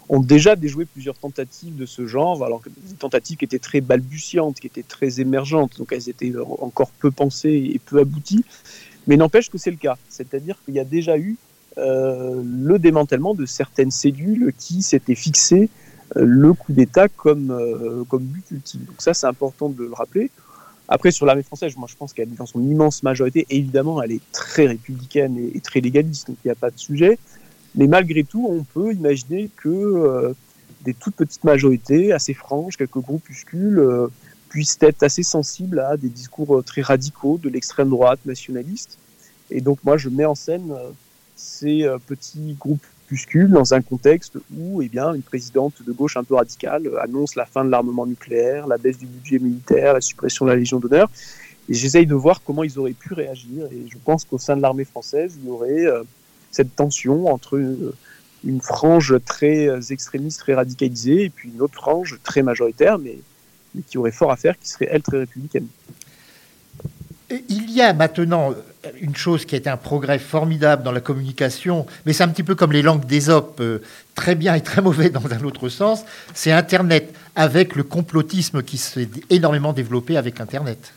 ont déjà déjoué plusieurs tentatives de ce genre, alors que des tentatives qui étaient très balbutiantes, qui étaient très émergentes, donc elles étaient encore peu pensées et peu abouties, mais n'empêche que c'est le cas. C'est-à-dire qu'il y a déjà eu euh, le démantèlement de certaines cellules qui s'étaient fixées euh, le coup d'État comme, euh, comme but ultime. Donc ça, c'est important de le rappeler. Après, sur l'armée française, moi, je pense qu'elle est dans son immense majorité. Évidemment, elle est très républicaine et, très légaliste, donc il n'y a pas de sujet. Mais malgré tout, on peut imaginer que euh, des toutes petites majorités, assez franches, quelques groupuscules, euh, puissent être assez sensibles à des discours euh, très radicaux de l'extrême droite nationaliste. Et donc, moi, je mets en scène ces petits dans un contexte où eh bien, une présidente de gauche un peu radicale euh, annonce la fin de l'armement nucléaire, la baisse du budget militaire, la suppression de la Légion d'honneur. Et j'essaye de voir comment ils auraient pu réagir. Et je pense qu'au sein de l'armée française, il y aurait euh, cette tension entre euh, une frange très extrémiste, très radicalisée, et puis une autre frange très majoritaire, mais, mais qui aurait fort à faire, qui serait elle très républicaine. Il y a maintenant une chose qui a été un progrès formidable dans la communication, mais c'est un petit peu comme les langues d'Ésope, euh, très bien et très mauvais dans un autre sens, c'est Internet, avec le complotisme qui s'est énormément développé avec Internet.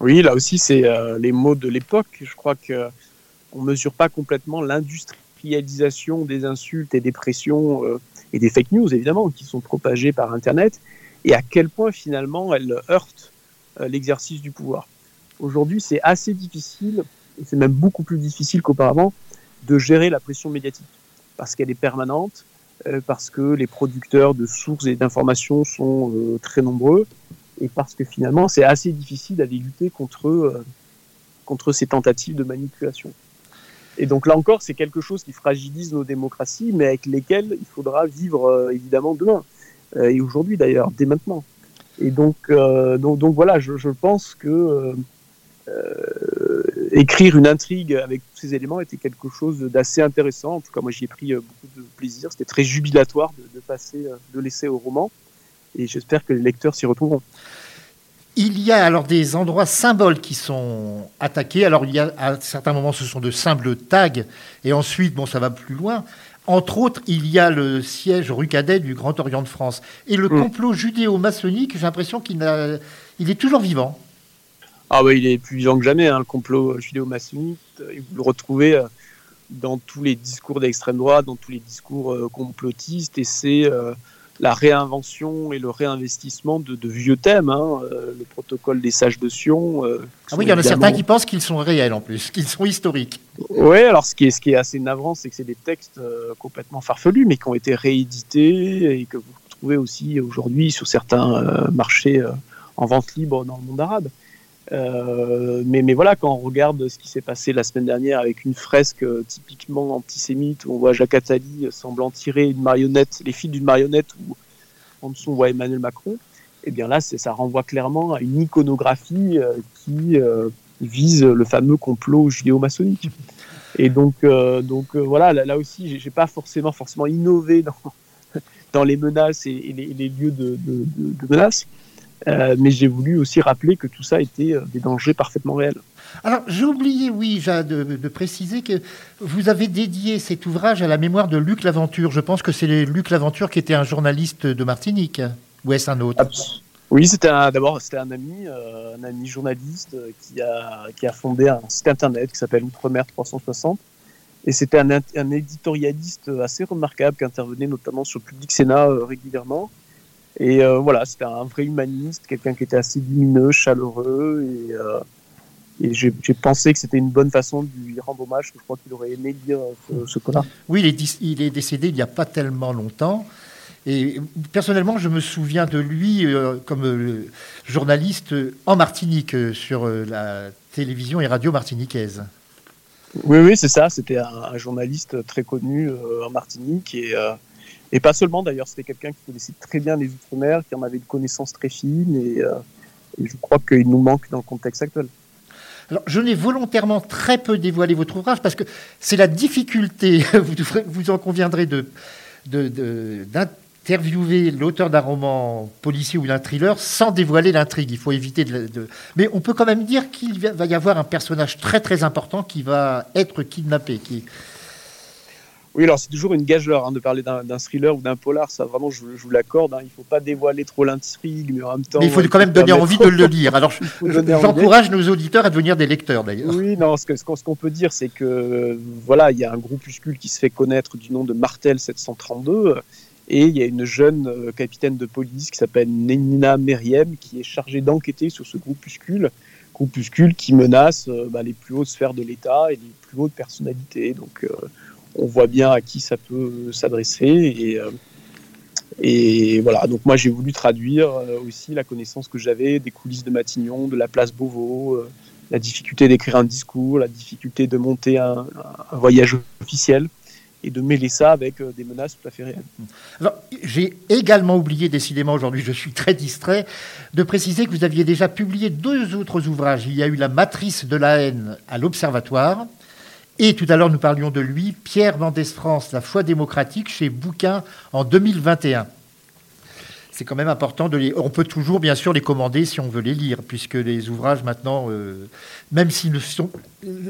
Oui, là aussi, c'est euh, les mots de l'époque. Je crois qu'on ne mesure pas complètement l'industrialisation des insultes et des pressions euh, et des fake news, évidemment, qui sont propagées par Internet, et à quel point, finalement, elles heurtent l'exercice du pouvoir. Aujourd'hui, c'est assez difficile, et c'est même beaucoup plus difficile qu'auparavant, de gérer la pression médiatique, parce qu'elle est permanente, euh, parce que les producteurs de sources et d'informations sont euh, très nombreux, et parce que finalement, c'est assez difficile d'aller lutter contre, euh, contre ces tentatives de manipulation. Et donc là encore, c'est quelque chose qui fragilise nos démocraties, mais avec lesquelles il faudra vivre évidemment demain, et aujourd'hui d'ailleurs, dès maintenant. Et donc, donc, donc, voilà, je, je pense que euh, écrire une intrigue avec tous ces éléments était quelque chose d'assez intéressant. En tout cas, moi, j'y ai pris euh, beaucoup de plaisir. C'était très jubilatoire de, passer euh, de l'essai au roman. Et j'espère que les lecteurs s'y retrouveront. Il y a alors des endroits symboles qui sont attaqués. Alors, il y a à certains moments, ce sont de simples tags. Et ensuite, bon, ça va plus loin. Entre autres, il y a le siège rue Cadet du Grand Orient de France. Et le mm. complot judéo-maçonnique, j'ai l'impression qu'il il est toujours vivant. Ah bah, il est plus vivant que jamais, hein, le complot judéo-maçonnique. Vous le retrouvez euh, dans tous les discours d'extrême droite, dans tous les discours euh, complotistes, et c'est euh, la réinvention et le réinvestissement de, vieux thèmes, hein, le protocole des sages de Sion. ah oui, il y en a certains qui pensent qu'ils sont réels en plus, qu'ils sont historiques. Oui, alors ce qui est, ce qui est assez navrant, c'est que c'est des textes complètement farfelus, mais qui ont été réédités et que vous trouvez aussi aujourd'hui sur certains marchés en vente libre dans le monde arabe. Euh, mais, mais, voilà, quand on regarde ce qui s'est passé la semaine dernière avec une fresque euh, typiquement antisémite où on voit Jacques Attali semblant tirer une marionnette, les fils d'une marionnette où en dessous on voit Emmanuel Macron, et eh bien là ça renvoie clairement à une iconographie euh, qui vise le fameux complot judéo-maçonnique. Et donc, donc voilà, là, aussi j'ai pas forcément forcément innové dans, dans les menaces et, les, lieux de, de, de menaces. Euh, mais j'ai voulu aussi rappeler que tout ça était euh, des dangers parfaitement réels. Alors, j'ai oublié, oui, de, de, préciser que vous avez dédié cet ouvrage à la mémoire de Luc Laventure. Je pense que c'est Luc Laventure qui était un journaliste de Martinique, ou est-ce un autre? Oui, c'était d'abord c'était un ami, euh, un ami journaliste qui a, qui a fondé un site internet qui s'appelle Outre-mer 360. Et c'était un, un, éditorialiste assez remarquable qui intervenait notamment sur le Public Sénat régulièrement et euh, voilà, c'était un vrai humaniste, quelqu'un qui était assez lumineux, chaleureux. Et, euh, et j'ai pensé que c'était une bonne façon de lui rendre hommage, je crois qu'il aurait aimé lire ce, ce connard. Oui, il est, il est, décédé il n'y a pas tellement longtemps. Et personnellement, je me souviens de lui euh, comme journaliste en Martinique sur la télévision et radio martiniquaise. Oui, oui, c'est ça. C'était un, un, journaliste très connu en Martinique et et pas seulement d'ailleurs, c'était quelqu'un qui connaissait très bien les Outre-mer, qui en avait une connaissance très fine, et, euh, je crois qu'il nous manque dans le contexte actuel. Alors, je n'ai volontairement très peu dévoilé votre ouvrage parce que c'est la difficulté, vous, vous en conviendrez, de, d'interviewer l'auteur d'un roman policier ou d'un thriller sans dévoiler l'intrigue. Il faut éviter de, Mais on peut quand même dire qu'il va y avoir un personnage très très important qui va être kidnappé, qui, oui, alors c'est toujours une gageure hein, de parler d'un thriller ou d'un polar, ça vraiment je, vous l'accorde. Hein. Il ne faut pas dévoiler trop l'intrigue, mais en même temps. Mais il faut quand même donner envie de le lire. Alors j'encourage nos auditeurs à devenir des lecteurs d'ailleurs. Oui, non, ce qu'on ce peut dire, c'est que voilà, il y a un groupuscule qui se fait connaître du nom de Martel 732. Et il y a une jeune euh, capitaine de police qui s'appelle Nina Meriem qui est chargée d'enquêter sur ce groupuscule, groupuscule qui menace euh, bah, les plus hautes sphères de l'État et les plus hautes personnalités. Donc euh, on voit bien à qui ça peut s'adresser. Et, euh, voilà, donc moi j'ai voulu traduire euh, aussi la connaissance que j'avais des coulisses de Matignon, de la place Beauvau, euh, la difficulté d'écrire un discours, la difficulté de monter un, voyage officiel et de mêler ça avec des menaces tout à fait réelles. J'ai également oublié, décidément aujourd'hui je suis très distrait, de préciser que vous aviez déjà publié deux autres ouvrages. Il y a eu La matrice de la haine à l'Observatoire et tout à l'heure, nous parlions de lui, Pierre Mendès France, La foi démocratique, chez Bouquin en 2021. c'est quand même important de les. On peut toujours, bien sûr, les commander si on veut les lire, puisque les ouvrages maintenant, euh, même s'ils sont.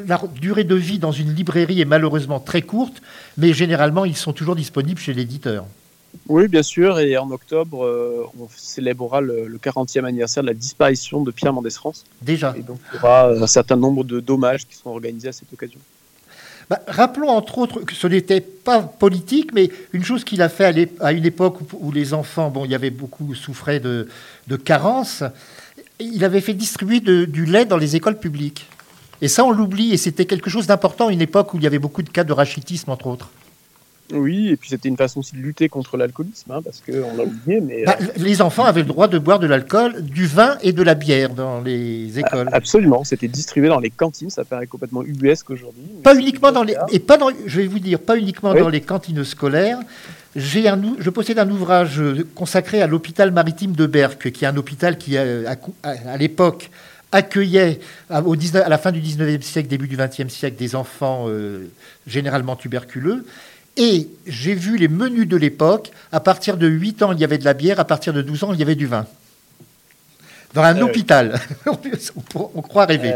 La durée de vie dans une librairie est malheureusement très courte, mais généralement, ils sont toujours disponibles chez l'éditeur. Oui, bien sûr, et en octobre, euh, on célébrera le, le 40e anniversaire de la disparition de Pierre Mendès France. Déjà. Et donc, il y aura un certain nombre de dommages qui seront organisés à cette occasion. Bah, rappelons entre autres que ce n'était pas politique, mais une chose qu'il a fait à, une époque où, les enfants, bon, il y avait beaucoup souffraient de, carences, il avait fait distribuer du lait dans les écoles publiques. Et ça, on l'oublie, et c'était quelque chose d'important à une époque où il y avait beaucoup de cas de rachitisme, entre autres. Oui, et puis c'était une façon aussi de lutter contre l'alcoolisme, hein, parce qu'on l'a oublié, mais... Bah, les enfants avaient le droit de boire de l'alcool, du vin et de la bière dans les écoles. Absolument, c'était distribué dans les cantines, ça paraît complètement ubuesque aujourd'hui. Pas uniquement dans les et pas dans je vais vous dire pas uniquement Oui. dans les cantines scolaires. J'ai un je possède un ouvrage consacré à l'hôpital maritime de Berck, qui est un hôpital qui euh, à, à l'époque accueillait à, au 19 à la fin du 19e siècle, début du 20e siècle, des enfants euh, généralement tuberculeux. Et j'ai vu les menus de l'époque. À partir de 8 ans, il y avait de la bière. À partir de 12 ans, il y avait du vin. Dans un oui. hôpital. on, on croit rêver.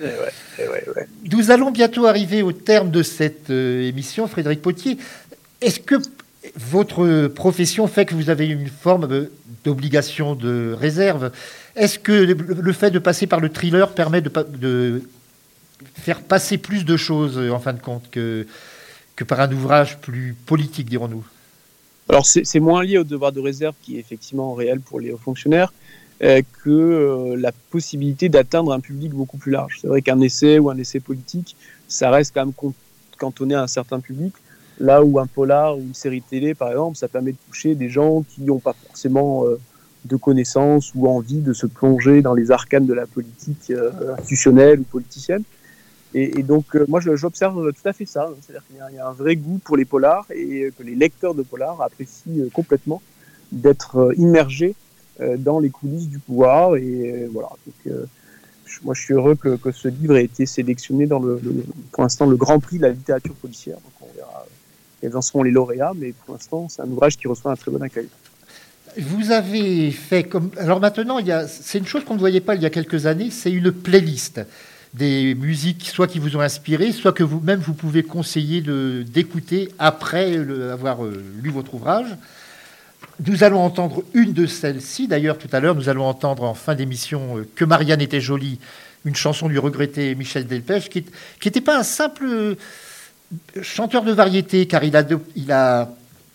Eh ouais, eh ouais, eh ouais. Nous allons bientôt arriver au terme de cette euh, émission, Frédéric Potier. Est-ce que votre profession fait que vous avez une forme d'obligation de réserve? Est-ce que le, le fait de passer par le thriller permet de, de faire passer plus de choses, euh, en fin de compte, que, que par un ouvrage plus politique, dirons-nous Alors c'est moins lié au devoir de réserve qui est effectivement réel pour les hauts fonctionnaires euh, que euh, la possibilité d'atteindre un public beaucoup plus large. C'est vrai qu'un essai ou un essai politique, ça reste quand même cantonné à un certain public, là où un polar ou une série télé, par exemple, ça permet de toucher des gens qui n'ont pas forcément euh, de connaissances ou envie de se plonger dans les arcanes de la politique institutionnelle ou politicienne. Et, donc, euh, moi, j'observe tout à fait ça. C'est-à-dire qu'il y a- un vrai goût pour les polars et euh, que les lecteurs de polars apprécient euh, complètement d'être euh, immergés euh, dans les coulisses du pouvoir. Et euh, voilà. Donc, euh, moi, je suis heureux que, ce livre ait été sélectionné dans le, pour l'instant, le Grand Prix de la littérature policière. Donc, on verra euh, quels en seront les lauréats, mais pour l'instant, c'est un ouvrage qui reçoit un très bon accueil. Vous avez fait comme. Alors maintenant, c'est une chose qu'on ne voyait pas il y a quelques années, c'est une playlist des musiques, soit qui vous ont inspiré, soit que vous-même vous pouvez conseiller d'écouter après avoir euh, lu votre ouvrage. Nous allons entendre une de celles-ci. D'ailleurs, tout à l'heure, nous allons entendre en fin d'émission euh, Que Marianne était jolie, une chanson du regretté Michel Delpech, qui n'était pas un simple euh, chanteur de variété, car il a, il a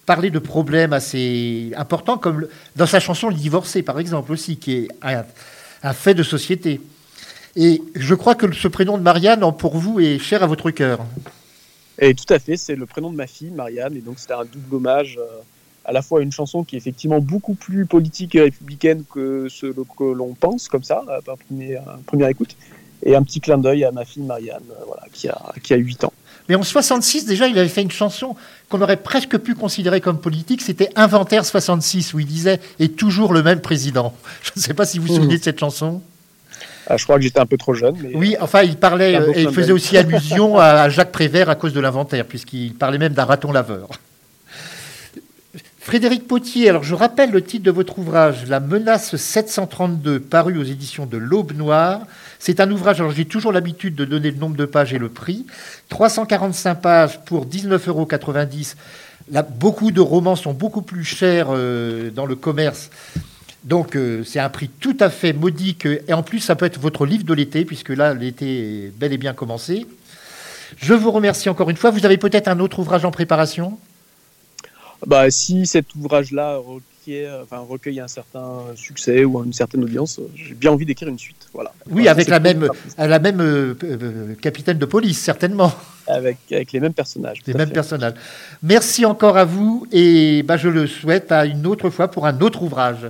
parlé de problèmes assez importants, comme dans sa chanson Le divorcé, par exemple, aussi, qui est un fait de société. Et je crois que ce prénom de Marianne, pour vous, est cher à votre cœur. Et tout à fait, c'est le prénom de ma fille, Marianne, et donc c'était un double hommage euh, à la fois à une chanson qui est effectivement beaucoup plus politique et républicaine que ce que l'on pense, comme ça, à à première écoute, et un petit clin d'œil à ma fille Marianne, euh, voilà, qui a, qui a 8 ans. Mais en 66, déjà, il avait fait une chanson qu'on aurait presque pu considérer comme politique. C'était Inventaire 66, où il disait « Et toujours le même président ». Je ne sais pas si vous vous souvenez de cette chanson. Ah, je crois que j'étais un peu trop jeune, mais Oui, enfin, il parlait, euh, et il faisait aussi allusion à, à Jacques Prévert à cause de l'inventaire, puisqu'il parlait même d'un raton laveur. Frédéric Potier, alors je rappelle le titre de votre ouvrage, La menace 732, paru aux éditions de l'Aube Noire. C'est un ouvrage, alors j'ai toujours l'habitude de donner le nombre de pages et le prix. 345 pages pour 19,90 euros. Là, beaucoup de romans sont beaucoup plus chers euh, dans le commerce. Donc euh, c'est un prix tout à fait modique. Et en plus, ça peut être votre livre de l'été, puisque là, l'été est bel et bien commencé. Je vous remercie encore une fois. Vous avez peut-être un autre ouvrage en préparation? Bah, si cet ouvrage-là enfin, recueille un certain succès ou une certaine audience, euh, j'ai bien envie d'écrire une suite. Voilà. Oui, Voilà, avec c'est la même, la même euh, euh, capitaine de police, certainement. Avec, avec les mêmes personnages. Les mêmes fait. personnages. Merci encore à vous et bah, je le souhaite à une autre fois pour un autre ouvrage.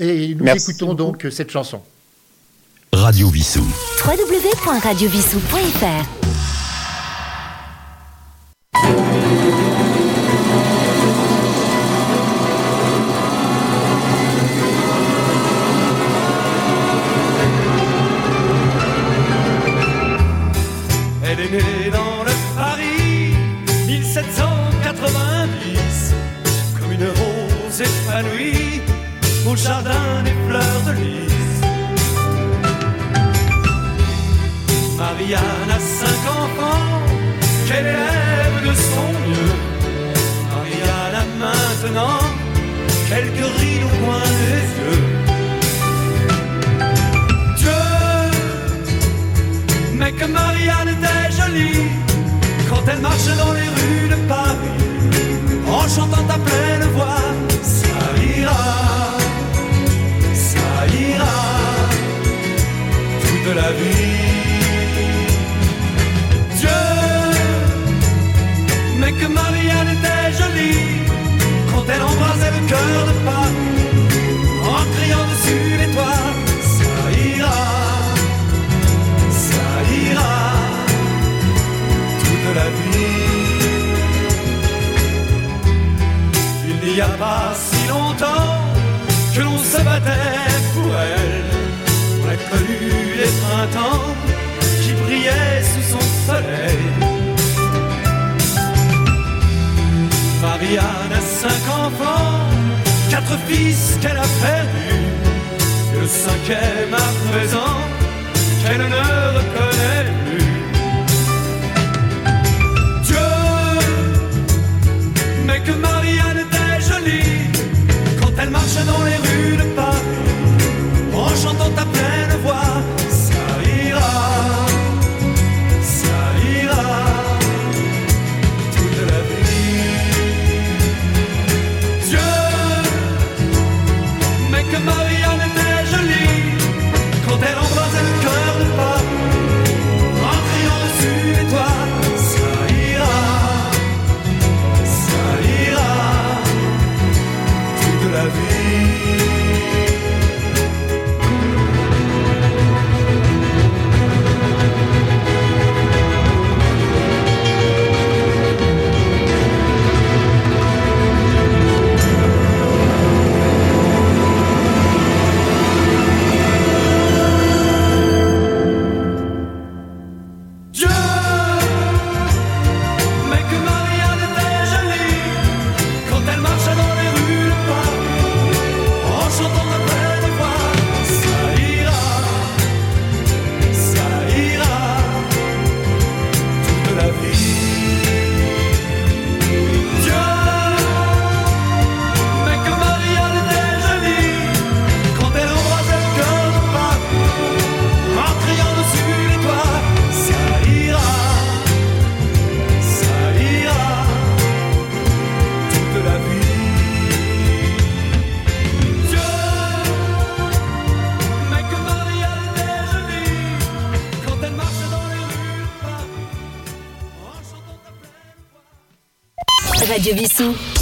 Et nous Merci écoutons beaucoup. donc cette chanson. Radio Vissou. www.radiovissou.fr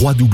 Radio